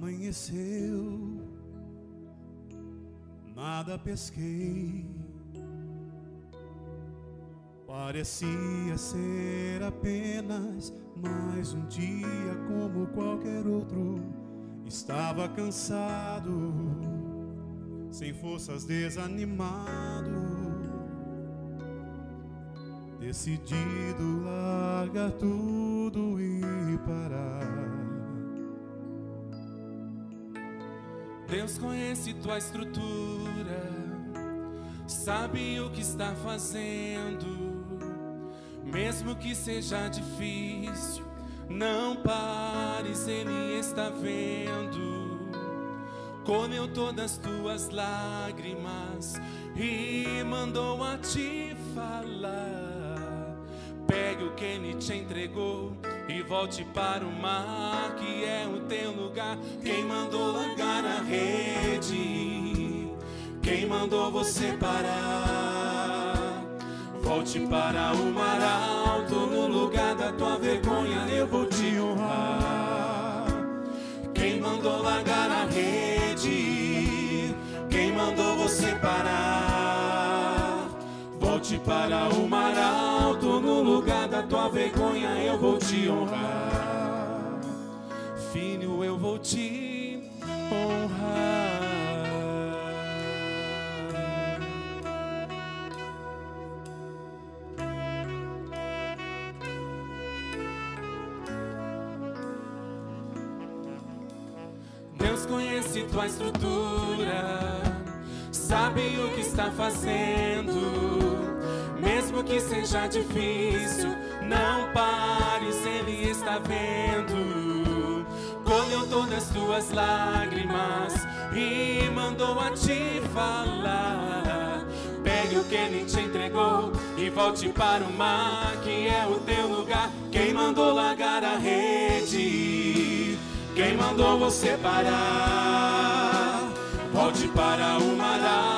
Amanheceu, nada pesquei. Parecia ser apenas mais um dia como qualquer outro. Estava cansado, sem forças, desanimado. Decidido largar tudo e parar. Deus conhece tua estrutura, sabe o que está fazendo. Mesmo que seja difícil, não pares, Ele está vendo. Comeu todas tuas lágrimas e mandou a te falar. Pegue o que Ele te entregou e volte para o mar, que é o teu lugar. Quem mandou largar a rede? Quem mandou você parar? Volte para o mar alto, no lugar da tua vergonha eu vou te honrar. Para o mar alto, no lugar da tua vergonha eu vou te honrar. Filho, eu vou te honrar. Deus conhece tua estrutura, sabe o que está fazendo. Mesmo que seja difícil, não pares, Ele está vendo. Colheu todas tuas lágrimas e mandou a te falar. Pegue o que Ele te entregou e volte para o mar, que é o teu lugar. Quem mandou largar a rede? Quem mandou você parar? Volte para o mar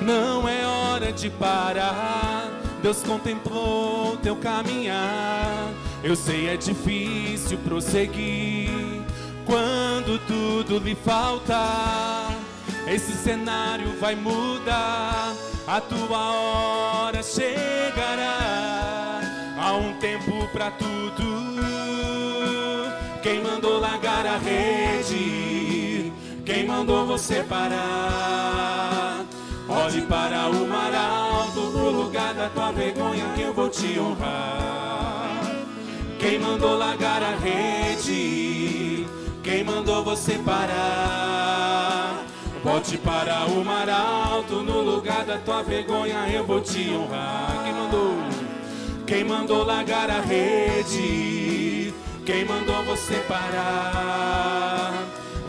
Não é hora de parar. Deus contemplou teu caminhar. Eu sei é difícil prosseguir quando tudo lhe falta. Esse cenário vai mudar. A tua hora chegará. Há um tempo para tudo. Quem mandou largar a rede? Quem mandou você parar? Olhe para o mar alto, no lugar da tua vergonha eu vou te honrar. Quem mandou largar a rede? Quem mandou você parar? Volte para o mar alto, no lugar da tua vergonha eu vou te honrar. Quem mandou? Quem mandou largar a rede? Quem mandou você parar?